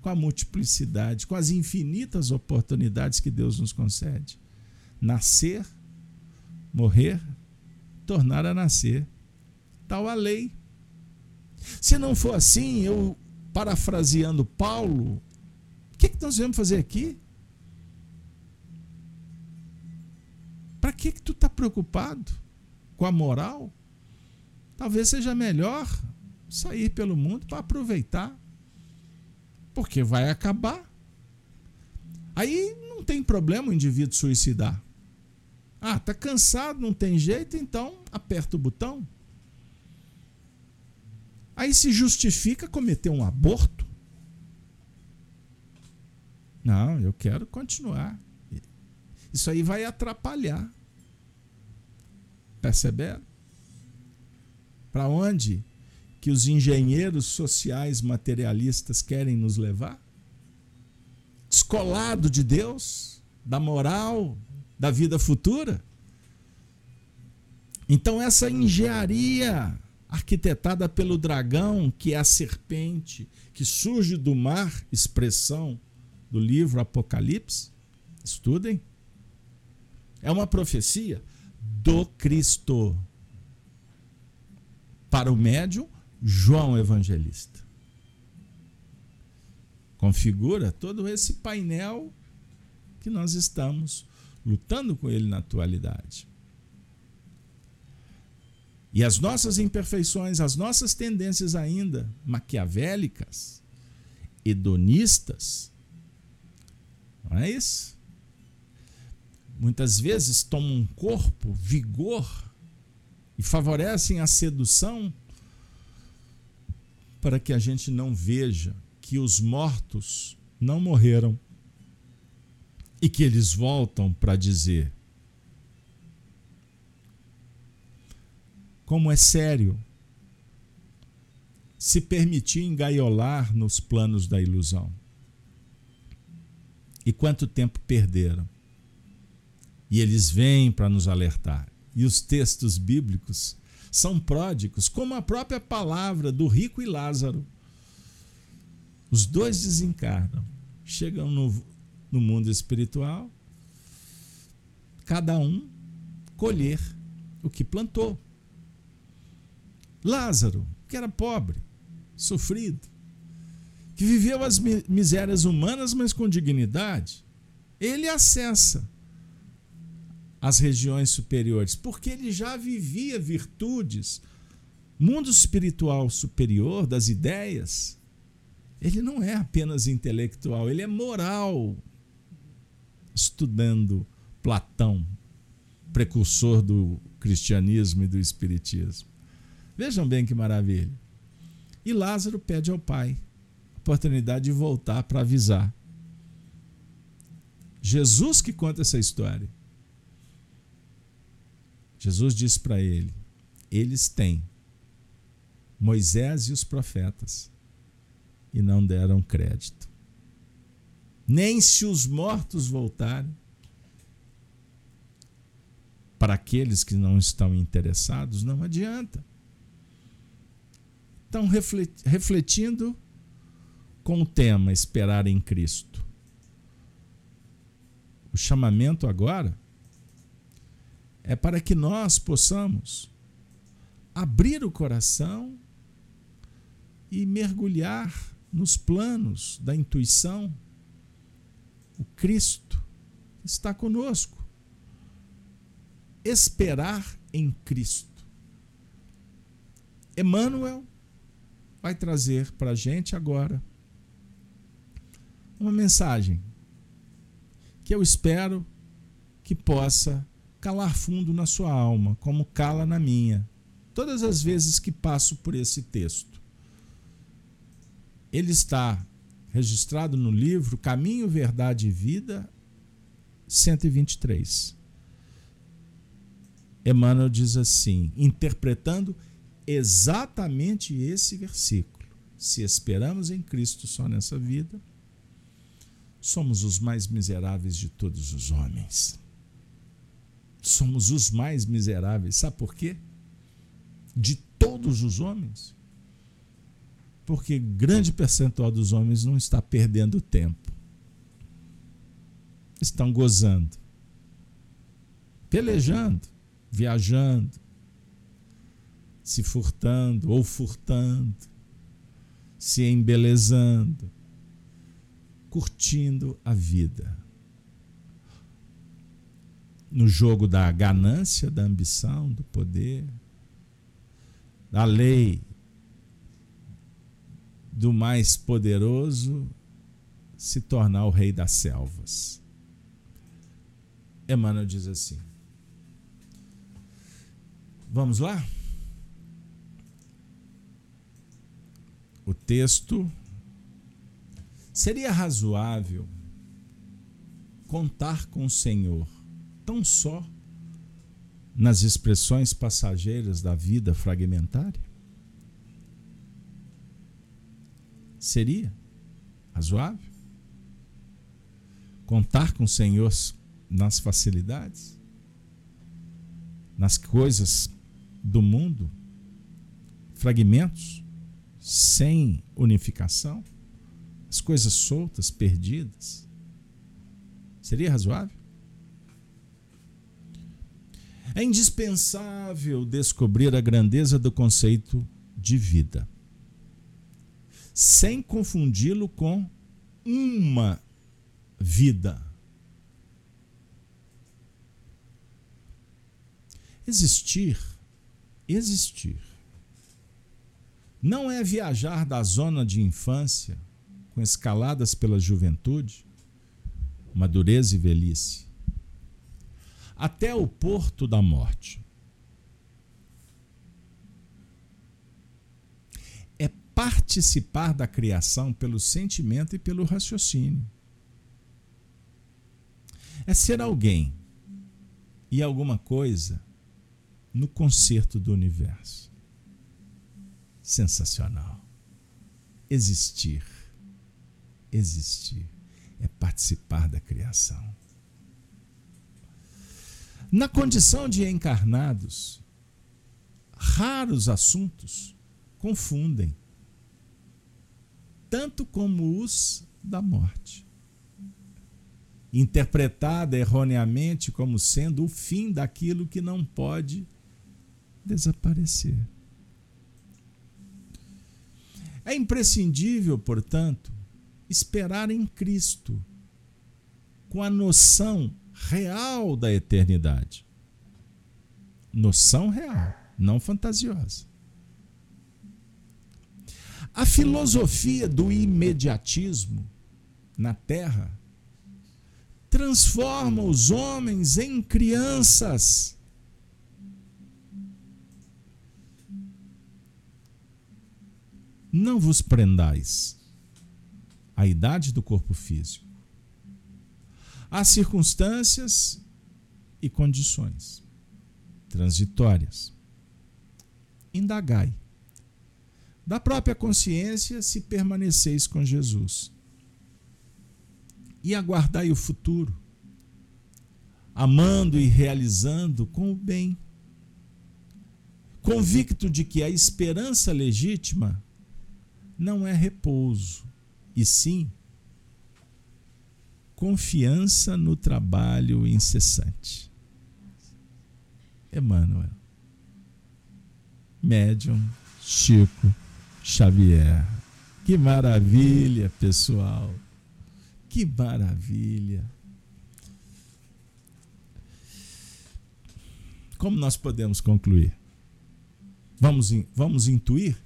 [SPEAKER 1] com a multiplicidade, com as infinitas oportunidades que Deus nos concede. Nascer, morrer, tornar a nascer. Tal a lei. Se não for assim, eu parafraseando Paulo, o que, que nós vamos fazer aqui? Para que, que tu está preocupado com a moral? Talvez seja melhor sair pelo mundo para aproveitar, porque vai acabar. Aí não tem problema o indivíduo suicidar. Ah, tá cansado, não tem jeito, então aperta o botão. Aí se justifica cometer um aborto? Não, eu quero continuar. Isso aí vai atrapalhar. Perceberam? Para onde que os engenheiros sociais materialistas querem nos levar? Descolado de Deus, da moral, da vida futura? Então, essa engenharia arquitetada pelo dragão, que é a serpente que surge do mar, expressão do livro Apocalipse. Estudem. É uma profecia do Cristo para o médium João Evangelista. Configura todo esse painel que nós estamos lutando com ele na atualidade. E as nossas imperfeições, as nossas tendências ainda maquiavélicas, hedonistas, não é isso? Muitas vezes tomam corpo, vigor e favorecem a sedução para que a gente não veja que os mortos não morreram e que eles voltam para dizer: como é sério se permitir engaiolar nos planos da ilusão. E quanto tempo perderam. E eles vêm para nos alertar. E os textos bíblicos são pródigos, como a própria palavra do rico e Lázaro. Os dois desencarnam, chegam no, no mundo espiritual, cada um colher o que plantou. Lázaro, que era pobre, sofrido, que viveu as misérias humanas, mas com dignidade, ele acessa as regiões superiores, porque ele já vivia virtudes, mundo espiritual superior das ideias. Ele não é apenas intelectual, ele é moral. Estudando Platão, precursor do cristianismo e do espiritismo. Vejam bem que maravilha. E Lázaro pede ao pai a oportunidade de voltar para avisar. Jesus que conta essa história. Jesus disse para ele: Eles têm Moisés e os profetas e não deram crédito. nem se os mortos voltarem. Para aqueles que não estão interessados, não adianta. Estão refletindo com o tema Esperar em Cristo. O chamamento agora é para que nós possamos abrir o coração e mergulhar nos planos da intuição. O Cristo está conosco. Esperar em Cristo. Emmanuel vai trazer para a gente agora uma mensagem que eu espero que possa calar fundo na sua alma, como cala na minha, todas as vezes que passo por esse texto. Ele está registrado no livro Caminho, Verdade e Vida, 123. Emmanuel diz assim, interpretando exatamente esse versículo: Se esperamos em Cristo só nessa vida, somos os mais miseráveis de todos os homens. Somos os mais miseráveis. Sabe por quê? De todos os homens. Porque grande percentual dos homens não está perdendo tempo. Estão gozando, pelejando, viajando, se furtando ou furtando, se embelezando, curtindo a vida. No jogo da ganância, da ambição, do poder, da lei do mais poderoso se tornar o rei das selvas. Emmanuel diz assim: Vamos lá? o texto, seria razoável contar com o Senhor tão só nas expressões passageiras da vida fragmentária? Seria razoável? Contar com o Senhor nas facilidades? Nas coisas do mundo? Fragmentos? sem unificação, as coisas soltas, perdidas. Seria razoável? É indispensável descobrir a grandeza do conceito de vida, sem confundi-lo com uma vida. Existir, existir não é viajar da zona de infância, com escaladas pela juventude, madureza e velhice, até o porto da morte. É participar da criação pelo sentimento e pelo raciocínio. É ser alguém e alguma coisa no concerto do universo sensacional. Existir. Existir é participar da criação. Na condição de encarnados, raros assuntos confundem, tanto como os da morte. Interpretada erroneamente como sendo o fim daquilo que não pode desaparecer. É imprescindível, portanto, esperar em Cristo, com a noção real da eternidade. Noção real, não fantasiosa. A filosofia do imediatismo na Terra transforma os homens em crianças Não vos prendais à idade do corpo físico, às circunstâncias e condições transitórias. Indagai. Da própria consciência, se permaneceis com Jesus. e aguardai o futuro, amando e realizando com o bem, convicto de que a esperança legítima não é repouso, e sim confiança no trabalho incessante. Emmanuel. Médium Chico Xavier. Que maravilha, pessoal. Que maravilha. Como nós podemos concluir? Vamos, vamos intuir?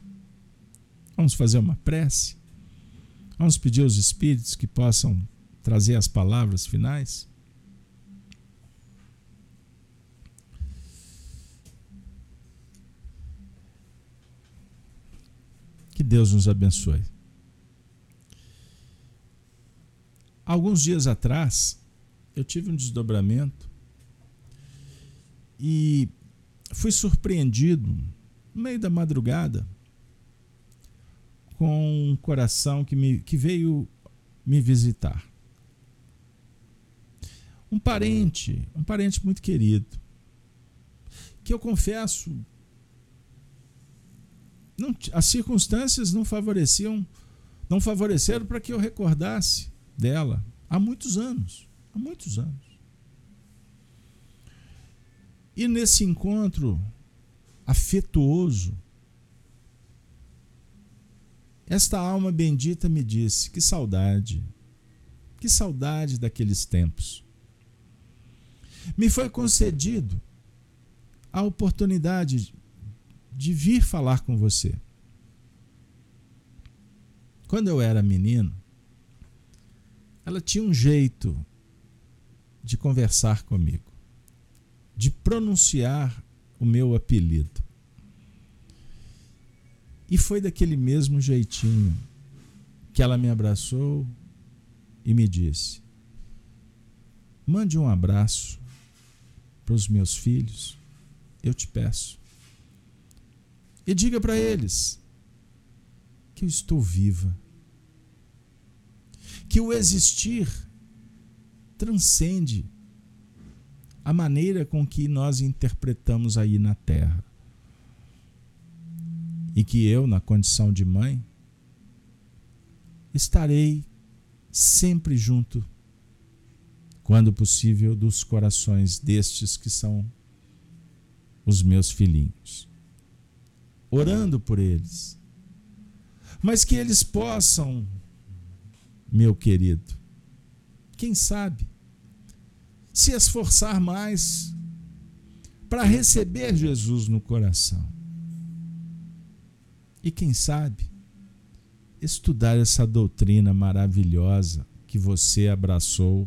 [SPEAKER 1] Vamos fazer uma prece? Vamos pedir aos Espíritos que possam trazer as palavras finais? Que Deus nos abençoe. Alguns dias atrás, eu tive um desdobramento e fui surpreendido no meio da madrugada com um coração que, me, que veio me visitar. Um parente, um parente muito querido, que eu confesso, não, as circunstâncias não favoreciam, não favoreceram para que eu recordasse dela há muitos anos, há muitos anos. E nesse encontro afetuoso, esta alma bendita me disse: que saudade, que saudade daqueles tempos. Me foi concedido a oportunidade de vir falar com você. Quando eu era menino, ela tinha um jeito de conversar comigo, de pronunciar o meu apelido. E foi daquele mesmo jeitinho que ela me abraçou e me disse: Mande um abraço para os meus filhos, eu te peço. E diga para eles que eu estou viva que o existir transcende a maneira com que nós interpretamos aí na Terra. E que eu, na condição de mãe, estarei sempre junto, quando possível, dos corações destes que são os meus filhinhos, orando por eles, mas que eles possam meu querido. Quem sabe se esforçar mais para receber Jesus no coração. E quem sabe estudar essa doutrina maravilhosa que você abraçou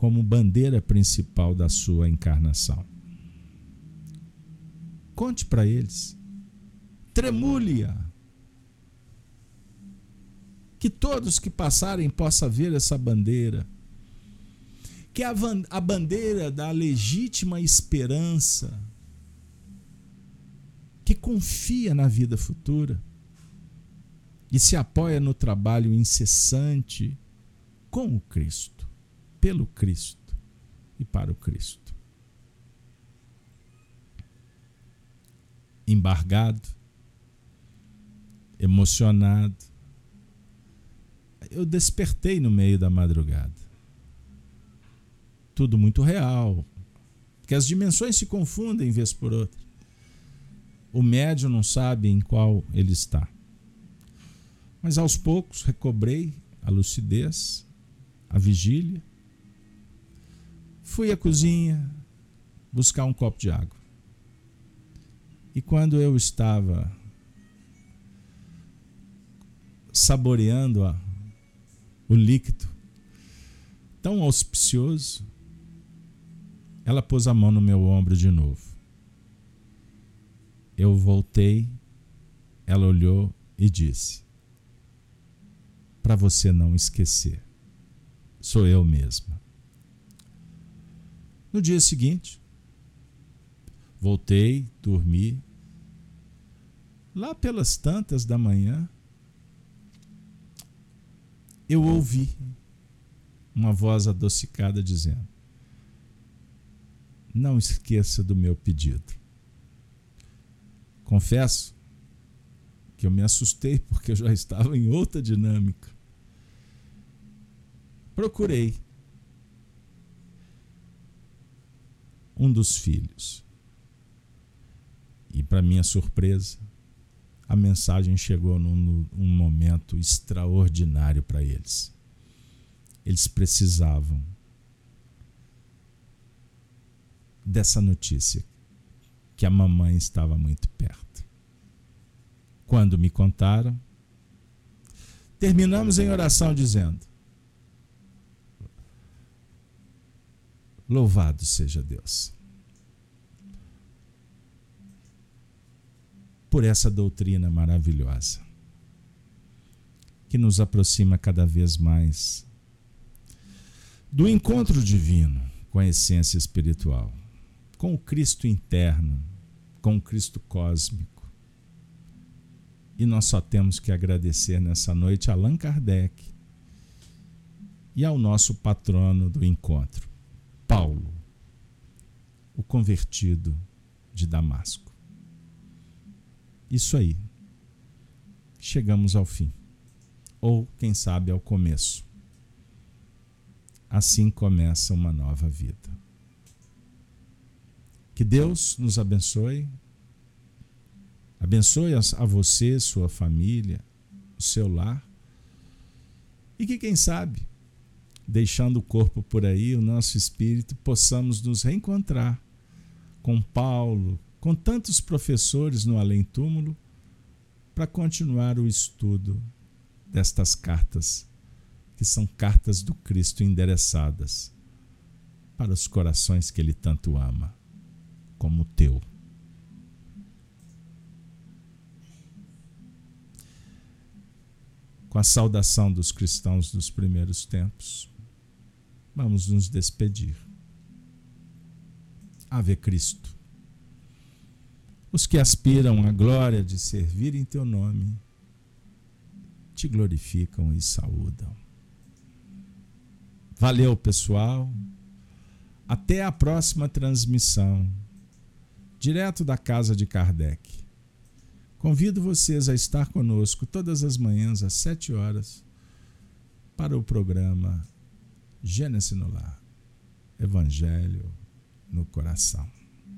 [SPEAKER 1] como bandeira principal da sua encarnação. Conte para eles. Tremule-a que todos que passarem possam ver essa bandeira. Que a, a bandeira da legítima esperança, que confia na vida futura e se apoia no trabalho incessante com o Cristo, pelo Cristo e para o Cristo. Embargado, emocionado, eu despertei no meio da madrugada. Tudo muito real, que as dimensões se confundem vez por outra. O médium não sabe em qual ele está. Mas aos poucos recobrei a lucidez, a vigília. Fui à cozinha buscar um copo de água. E quando eu estava saboreando o líquido, tão auspicioso, ela pôs a mão no meu ombro de novo. Eu voltei, ela olhou e disse: Para você não esquecer, sou eu mesma. No dia seguinte, voltei, dormi. Lá pelas tantas da manhã, eu ouvi uma voz adocicada dizendo: Não esqueça do meu pedido. Confesso que eu me assustei porque eu já estava em outra dinâmica. Procurei um dos filhos. E, para minha surpresa, a mensagem chegou num, num momento extraordinário para eles. Eles precisavam dessa notícia que a mamãe estava muito perto. Quando me contaram, terminamos em oração dizendo: Louvado seja Deus. Por essa doutrina maravilhosa, que nos aproxima cada vez mais do encontro divino com a essência espiritual, com o Cristo interno, com o Cristo cósmico. E nós só temos que agradecer nessa noite a Allan Kardec e ao nosso patrono do encontro, Paulo, o convertido de Damasco. Isso aí. Chegamos ao fim. Ou, quem sabe, ao começo. Assim começa uma nova vida. Que Deus nos abençoe. Abençoe a você, sua família, o seu lar. E que, quem sabe, deixando o corpo por aí, o nosso espírito, possamos nos reencontrar com Paulo, com tantos professores no além-túmulo, para continuar o estudo destas cartas, que são cartas do Cristo endereçadas para os corações que Ele tanto ama, como o teu. Com a saudação dos cristãos dos primeiros tempos, vamos nos despedir. Ave Cristo. Os que aspiram à glória de servir em teu nome, te glorificam e saúdam. Valeu, pessoal. Até a próxima transmissão, direto da casa de Kardec. Convido vocês a estar conosco todas as manhãs às sete horas para o programa Gênesis no Lar, Evangelho no Coração.